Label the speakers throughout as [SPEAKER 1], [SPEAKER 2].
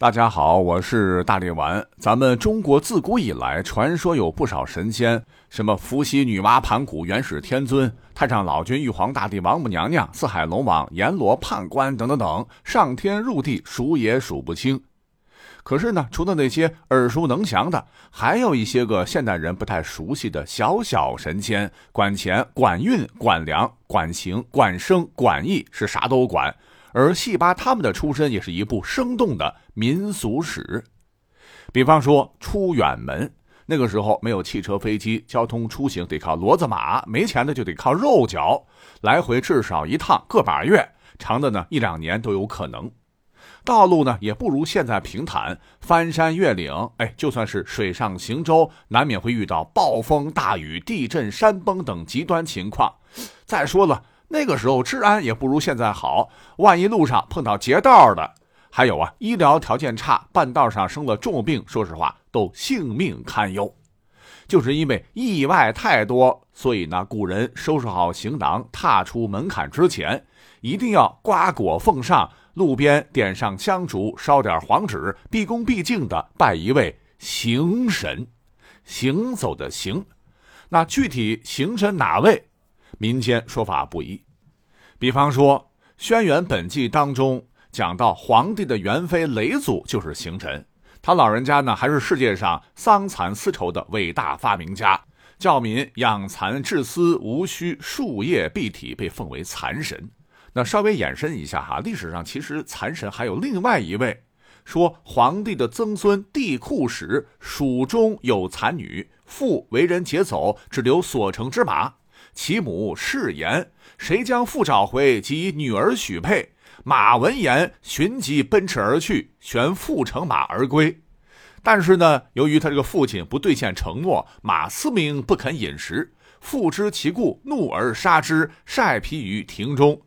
[SPEAKER 1] 大家好，我是大力丸。咱们中国自古以来，传说有不少神仙，什么伏羲、女娲、盘古、元始天尊、太上老君、玉皇大帝、王母娘娘、四海龙王、阎罗、判官等等等，上天入地数也数不清。可是呢，除了那些耳熟能详的，还有一些个现代人不太熟悉的小小神仙，管钱、管运、管粮、管情、管生、管义，是啥都管。而戏巴他们的出身也是一部生动的民俗史，比方说出远门，那个时候没有汽车、飞机，交通出行得靠骡子马，没钱的就得靠肉脚，来回至少一趟个把月，长的呢一两年都有可能。道路呢也不如现在平坦，翻山越岭，哎，就算是水上行舟，难免会遇到暴风大雨、地震、山崩等极端情况。再说了。那个时候治安也不如现在好，万一路上碰到劫道的，还有啊，医疗条件差，半道上生了重病，说实话都性命堪忧。就是因为意外太多，所以呢，古人收拾好行囊，踏出门槛之前，一定要瓜果奉上，路边点上香烛，烧点黄纸，毕恭毕敬的拜一位行神，行走的行。那具体行神哪位？民间说法不一，比方说《轩辕本纪》当中讲到，皇帝的元妃雷祖就是行神。他老人家呢，还是世界上桑蚕丝绸的伟大发明家，教民养蚕制丝无需树叶蔽体，被奉为蚕神。那稍微延伸一下哈，历史上其实蚕神还有另外一位，说皇帝的曾孙帝喾时，蜀中有蚕女，父为人劫走，只留所乘之马。其母誓言：“谁将父找回，即女儿许配。”马闻言，寻即奔驰而去，旋父乘马而归。但是呢，由于他这个父亲不兑现承诺，马思明不肯饮食。父知其故，怒而杀之，晒皮于庭中。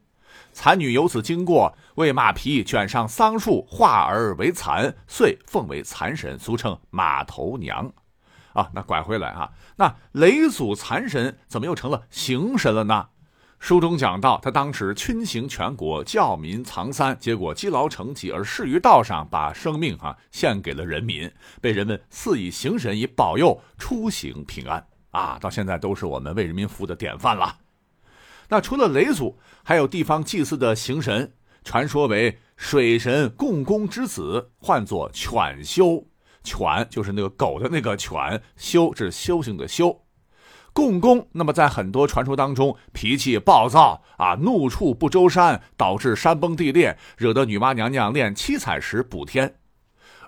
[SPEAKER 1] 蚕女由此经过，为马皮卷上桑树，化而为蚕，遂奉为蚕神，俗称马头娘。啊，那拐回来啊，那雷祖残神怎么又成了行神了呢？书中讲到，他当时群行全国，教民藏三，结果积劳成疾而逝于道上，把生命啊献给了人民，被人们赐以行神，以保佑出行平安啊。到现在都是我们为人民服务的典范了。那除了雷祖，还有地方祭祀的行神，传说为水神共工之子，唤作犬修。犬就是那个狗的那个犬，修是修行的修。共工，那么在很多传说当中，脾气暴躁啊，怒触不周山，导致山崩地裂，惹得女娲娘娘炼七彩石补天。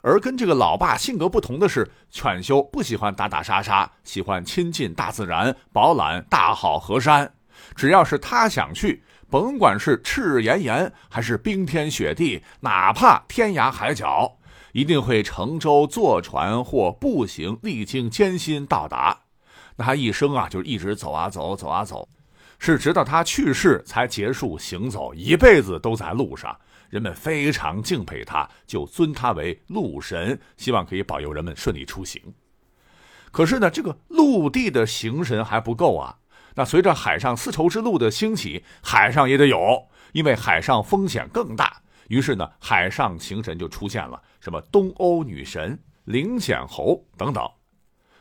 [SPEAKER 1] 而跟这个老爸性格不同的是，犬修不喜欢打打杀杀，喜欢亲近大自然，饱览大好河山。只要是他想去，甭管是赤炎炎还是冰天雪地，哪怕天涯海角。一定会乘舟、坐船或步行，历经艰辛到达。那他一生啊，就一直走啊走，走啊走，是直到他去世才结束行走，一辈子都在路上。人们非常敬佩他，就尊他为路神，希望可以保佑人们顺利出行。可是呢，这个陆地的行神还不够啊。那随着海上丝绸之路的兴起，海上也得有，因为海上风险更大。于是呢，海上行神就出现了，什么东欧女神、灵显侯等等。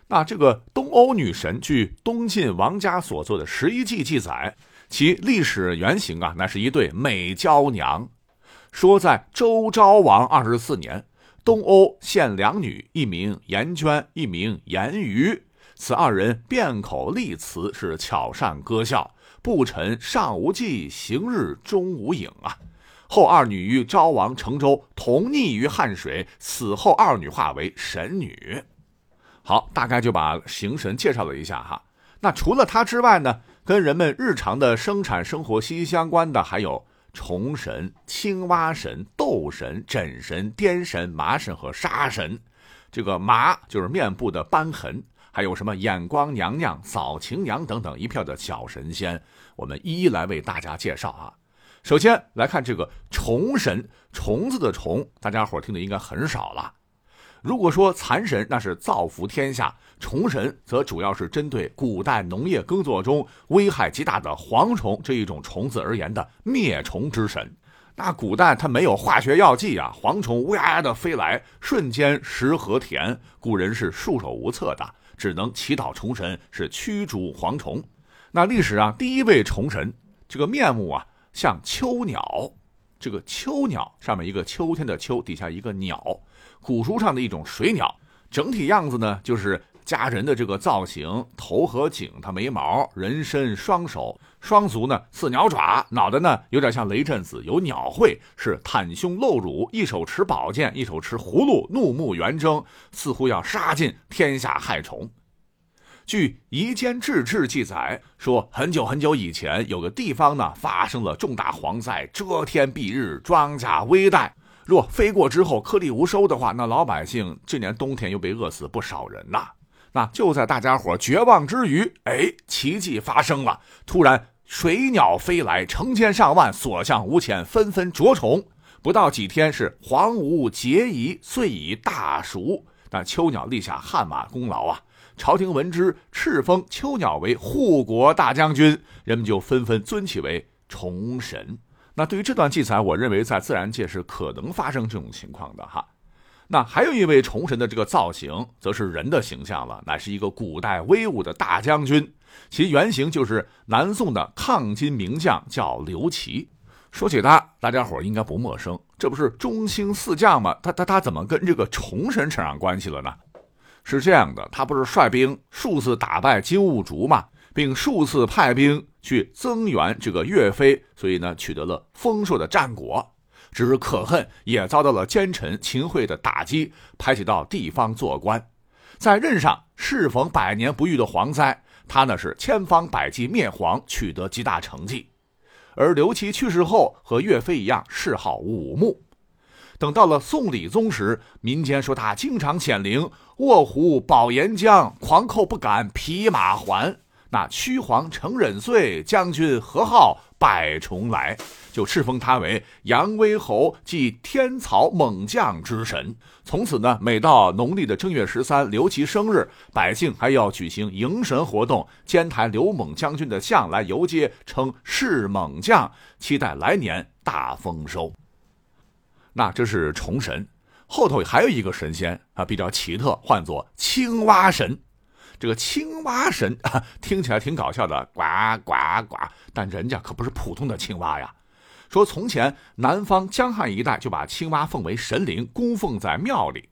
[SPEAKER 1] 那这个东欧女神，据东晋王家所作的《十一记》记载，其历史原型啊，那是一对美娇娘。说在周昭王二十四年，东欧献两女，一名颜娟，一名颜瑜。此二人辩口立辞，是巧善歌笑，不臣上无迹，行日终无影啊。后二女与昭王乘舟同溺于汉水，死后二女化为神女。好，大概就把行神介绍了一下哈。那除了他之外呢，跟人们日常的生产生活息息相关的还有虫神、青蛙神、斗神、枕神、颠神、麻神和沙神。这个麻就是面部的斑痕，还有什么眼光娘娘、扫晴娘等等一票的小神仙，我们一一来为大家介绍啊。首先来看这个虫神，虫子的虫，大家伙听的应该很少了。如果说蚕神那是造福天下，虫神则主要是针对古代农业耕作中危害极大的蝗虫这一种虫子而言的灭虫之神。那古代它没有化学药剂啊，蝗虫乌压压的飞来，瞬间食禾田，古人是束手无策的，只能祈祷虫神是驱逐蝗虫。那历史上第一位虫神，这个面目啊像秋鸟，这个秋鸟上面一个秋天的秋，底下一个鸟，古书上的一种水鸟，整体样子呢就是家人的这个造型，头和颈，它没毛，人身双手。双足呢似鸟爪，脑袋呢有点像雷震子，有鸟喙，是袒胸露乳，一手持宝剑，一手持葫芦，怒目圆睁，似乎要杀尽天下害虫。据《夷坚志志》记载说，很久很久以前，有个地方呢发生了重大蝗灾，遮天蔽日，庄稼危殆。若飞过之后颗粒无收的话，那老百姓这年冬天又被饿死不少人呐。那就在大家伙绝望之余，哎，奇迹发生了，突然。水鸟飞来，成千上万，所向无前，纷纷着虫。不到几天，是黄吴结夷，遂以大熟。但秋鸟立下汗马功劳啊！朝廷闻之，敕封秋鸟为护国大将军，人们就纷纷尊其为崇神。那对于这段记载，我认为在自然界是可能发生这种情况的哈。那还有一位崇神的这个造型，则是人的形象了，乃是一个古代威武的大将军。其原型就是南宋的抗金名将，叫刘琦。说起他，大家伙应该不陌生，这不是中兴四将吗？他他他怎么跟这个崇神扯上关系了呢？是这样的，他不是率兵数次打败金兀术吗？并数次派兵去增援这个岳飞，所以呢，取得了丰硕的战果。只是可恨，也遭到了奸臣秦桧的打击，排挤到地方做官。在任上适逢百年不遇的蝗灾。他呢是千方百计灭蝗，取得极大成绩。而刘琦去世后，和岳飞一样，谥号武穆。等到了宋理宗时，民间说他经常显灵，卧虎保岩浆，狂寇不敢匹马还。那屈皇成忍岁，将军何号百重来？就敕封他为扬威侯，即天草猛将之神。从此呢，每到农历的正月十三，刘琦生日，百姓还要举行迎神活动，监抬刘猛将军的像来游街，称是猛将，期待来年大丰收。那这是虫神，后头还有一个神仙啊，比较奇特，唤作青蛙神。这个青蛙神啊，听起来挺搞笑的，呱呱呱！但人家可不是普通的青蛙呀。说从前南方江汉一带就把青蛙奉为神灵，供奉在庙里。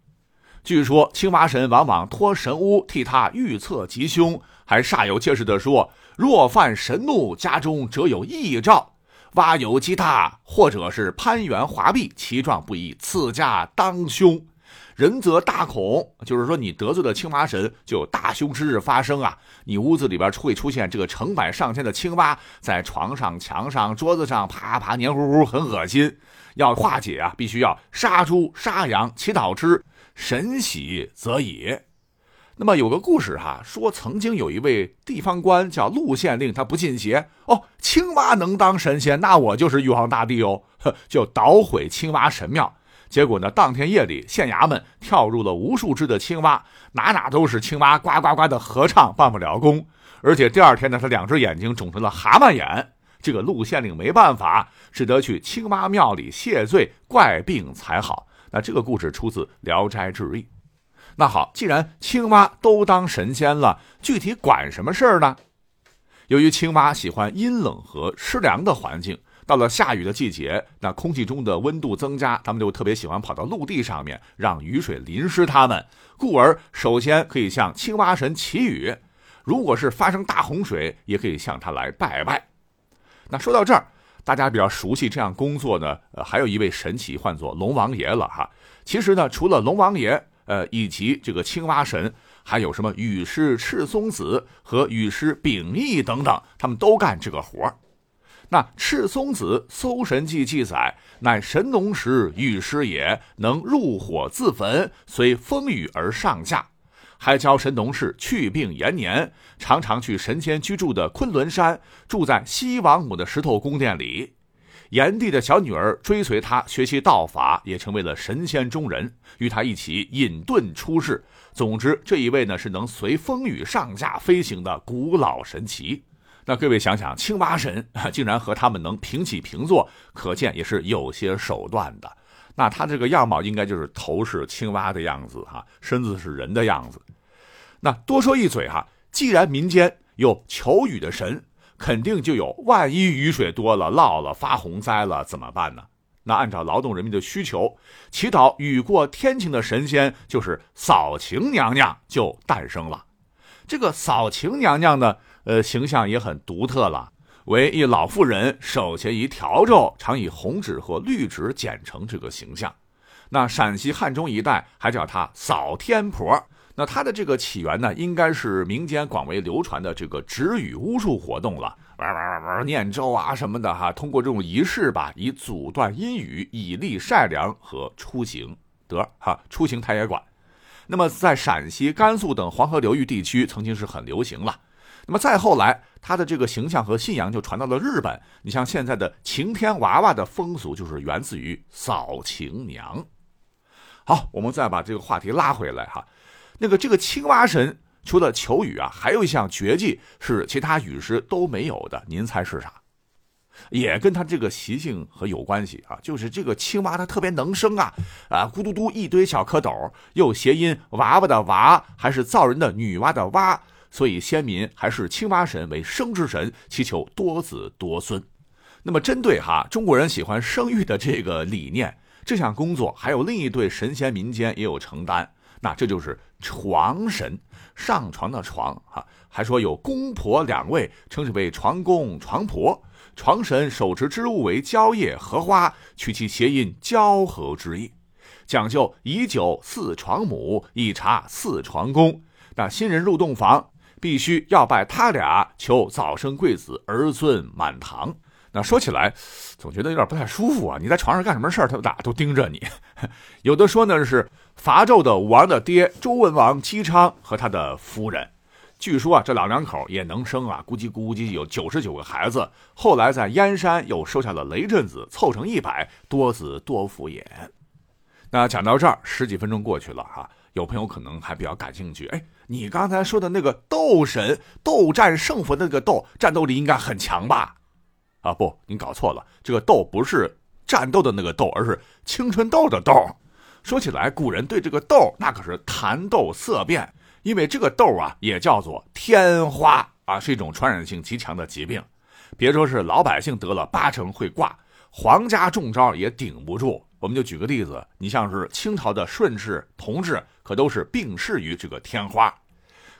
[SPEAKER 1] 据说青蛙神往往托神巫替他预测吉凶，还煞有介事地说：若犯神怒，家中则有异兆；蛙有击大，或者是攀援滑壁，其状不一，此家当凶。人则大恐，就是说你得罪了青蛙神，就有大凶之日发生啊！你屋子里边会出现这个成百上千的青蛙，在床上、墙上、桌子上爬爬，黏糊糊，很恶心。要化解啊，必须要杀猪杀羊，祈祷之，神喜则已。那么有个故事哈，说曾经有一位地方官叫陆县令，他不信邪哦，青蛙能当神仙，那我就是玉皇大帝哦，就捣毁青蛙神庙。结果呢？当天夜里，县衙门跳入了无数只的青蛙，哪哪都是青蛙，呱呱呱的合唱，办不了工。而且第二天呢，他两只眼睛肿成了蛤蟆眼。这个陆县令没办法，只得去青蛙庙里谢罪，怪病才好。那这个故事出自《聊斋志异》。那好，既然青蛙都当神仙了，具体管什么事儿呢？由于青蛙喜欢阴冷和湿凉的环境。到了下雨的季节，那空气中的温度增加，他们就特别喜欢跑到陆地上面，让雨水淋湿它们。故而，首先可以向青蛙神祈雨；如果是发生大洪水，也可以向他来拜拜。那说到这儿，大家比较熟悉这样工作呢，呃，还有一位神奇，唤作龙王爷了哈。其实呢，除了龙王爷，呃，以及这个青蛙神，还有什么雨师赤松子和雨师秉义等等，他们都干这个活。那赤松子《搜神记》记载，乃神农时雨师也，能入火自焚，随风雨而上下。还教神农氏去病延年，常常去神仙居住的昆仑山，住在西王母的石头宫殿里。炎帝的小女儿追随他学习道法，也成为了神仙中人，与他一起隐遁出世。总之，这一位呢是能随风雨上下飞行的古老神奇。那各位想想，青蛙神竟然和他们能平起平坐，可见也是有些手段的。那他这个样貌应该就是头是青蛙的样子哈，身子是人的样子。那多说一嘴哈，既然民间有求雨的神，肯定就有万一雨水多了涝了发洪灾了怎么办呢？那按照劳动人民的需求，祈祷雨过天晴的神仙就是扫晴娘娘就诞生了。这个扫晴娘娘呢，呃，形象也很独特了，为一老妇人，手携一笤帚，常以红纸或绿纸剪成这个形象。那陕西汉中一带还叫她扫天婆。那它的这个起源呢，应该是民间广为流传的这个止雨巫术活动了，玩玩玩玩念咒啊什么的哈。通过这种仪式吧，以阻断阴雨，以利晒粮和出行得哈，出行他也管。那么在陕西、甘肃等黄河流域地区，曾经是很流行了。那么再后来，它的这个形象和信仰就传到了日本。你像现在的晴天娃娃的风俗，就是源自于扫晴娘。好，我们再把这个话题拉回来哈。那个这个青蛙神除了求雨啊，还有一项绝技是其他雨师都没有的，您猜是啥？也跟他这个习性和有关系啊，就是这个青蛙它特别能生啊，啊咕嘟嘟一堆小蝌蚪，又谐音娃娃的娃，还是造人的女娲的娲，所以先民还是青蛙神为生之神，祈求多子多孙。那么针对哈中国人喜欢生育的这个理念，这项工作还有另一对神仙民间也有承担。那这就是床神，上床的床哈，还说有公婆两位，称之为床公、床。婆。床神手持之物为蕉叶、荷花，取其谐音交合之意，讲究以酒祀床。母，以茶祀床。公。那新人入洞房，必须要拜他俩，求早生贵子，儿孙满堂。那说起来，总觉得有点不太舒服啊！你在床。上干什么事儿，他俩都盯着你。有的说呢是伐纣的武王的爹周文王姬昌和他的夫人，据说啊这老两口也能生啊，估计估计有九十九个孩子。后来在燕山又收下了雷震子，凑成一百，多子多福也。那讲到这儿，十几分钟过去了哈，有朋友可能还比较感兴趣。哎，你刚才说的那个斗神斗战胜佛那个斗，战斗力应该很强吧？啊不，你搞错了，这个斗不是战斗的那个斗，而是青春痘的痘。说起来，古人对这个痘那可是谈痘色变，因为这个痘啊也叫做天花啊，是一种传染性极强的疾病。别说是老百姓得了，八成会挂，皇家中招也顶不住。我们就举个例子，你像是清朝的顺治、同治，可都是病逝于这个天花。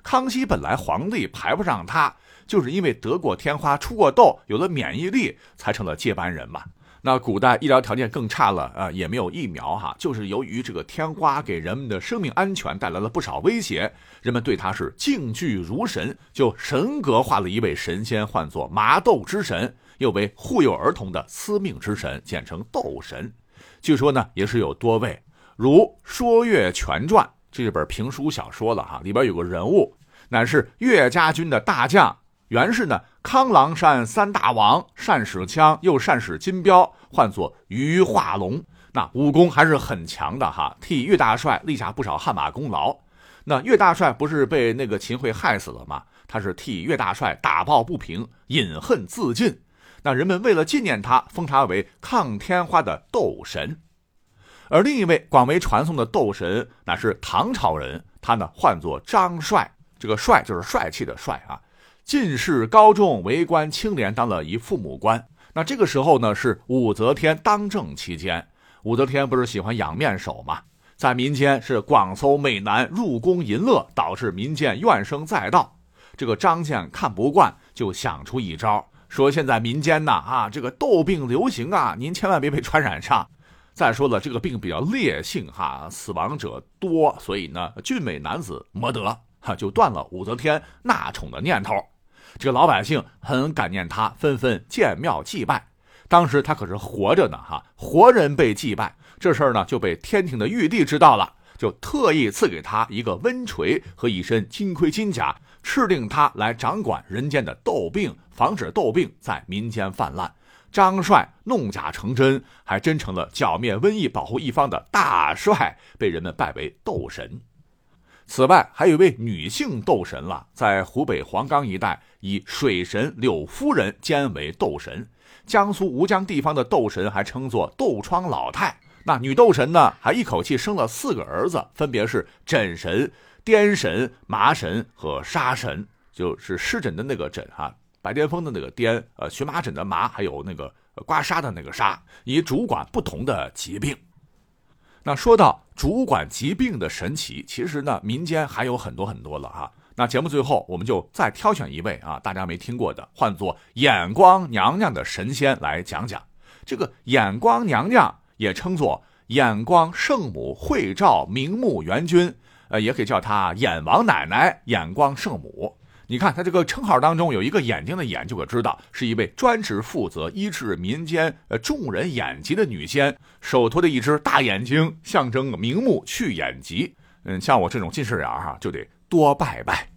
[SPEAKER 1] 康熙本来皇帝排不上他。就是因为得过天花、出过痘，有了免疫力，才成了接班人嘛。那古代医疗条件更差了啊，也没有疫苗哈。就是由于这个天花给人们的生命安全带来了不少威胁，人们对他是敬惧如神，就神格化了一位神仙，唤作麻豆之神，又为护佑儿童的司命之神，简称豆神。据说呢，也是有多位，如《说岳全传》这本评书小说了哈，里边有个人物，乃是岳家军的大将。原是呢，康郎山三大王，善使枪，又善使金镖，唤作于化龙。那武功还是很强的哈，替岳大帅立下不少汗马功劳。那岳大帅不是被那个秦桧害死了吗？他是替岳大帅打抱不平，饮恨自尽。那人们为了纪念他，封他为抗天花的斗神。而另一位广为传颂的斗神，乃是唐朝人，他呢唤作张帅。这个帅就是帅气的帅啊。进士高中，为官清廉，当了一父母官。那这个时候呢，是武则天当政期间。武则天不是喜欢养面首吗？在民间是广搜美男入宫淫乐，导致民间怨声载道。这个张健看不惯，就想出一招，说现在民间呐啊，这个痘病流行啊，您千万别被传染上。再说了，这个病比较烈性哈，死亡者多，所以呢，俊美男子没得哈，就断了武则天纳宠的念头。这个老百姓很感念他，纷纷建庙祭拜。当时他可是活着呢，哈，活人被祭拜，这事儿呢就被天庭的玉帝知道了，就特意赐给他一个温锤和一身金盔金甲，敕令他来掌管人间的痘病，防止痘病在民间泛滥。张帅弄假成真，还真成了剿灭瘟疫、保护一方的大帅，被人们拜为斗神。此外，还有一位女性斗神了，在湖北黄冈一带，以水神柳夫人兼为斗神。江苏吴江地方的斗神还称作斗疮老太。那女斗神呢，还一口气生了四个儿子，分别是疹神、癫神、麻神和沙神，就是湿疹的那个疹哈，白癜风的那个癫，呃，荨麻疹的麻，还有那个刮痧的那个痧，以主管不同的疾病。那说到主管疾病的神奇，其实呢，民间还有很多很多了哈。那节目最后，我们就再挑选一位啊，大家没听过的，唤作眼光娘娘的神仙来讲讲。这个眼光娘娘也称作眼光圣母慧照明目元君，呃，也可以叫她眼王奶奶、眼光圣母。你看她这个称号当中有一个眼睛的眼，就可知道是一位专职负责医治民间呃众人眼疾的女仙，手托的一只大眼睛，象征明目去眼疾。嗯，像我这种近视眼哈，就得多拜拜。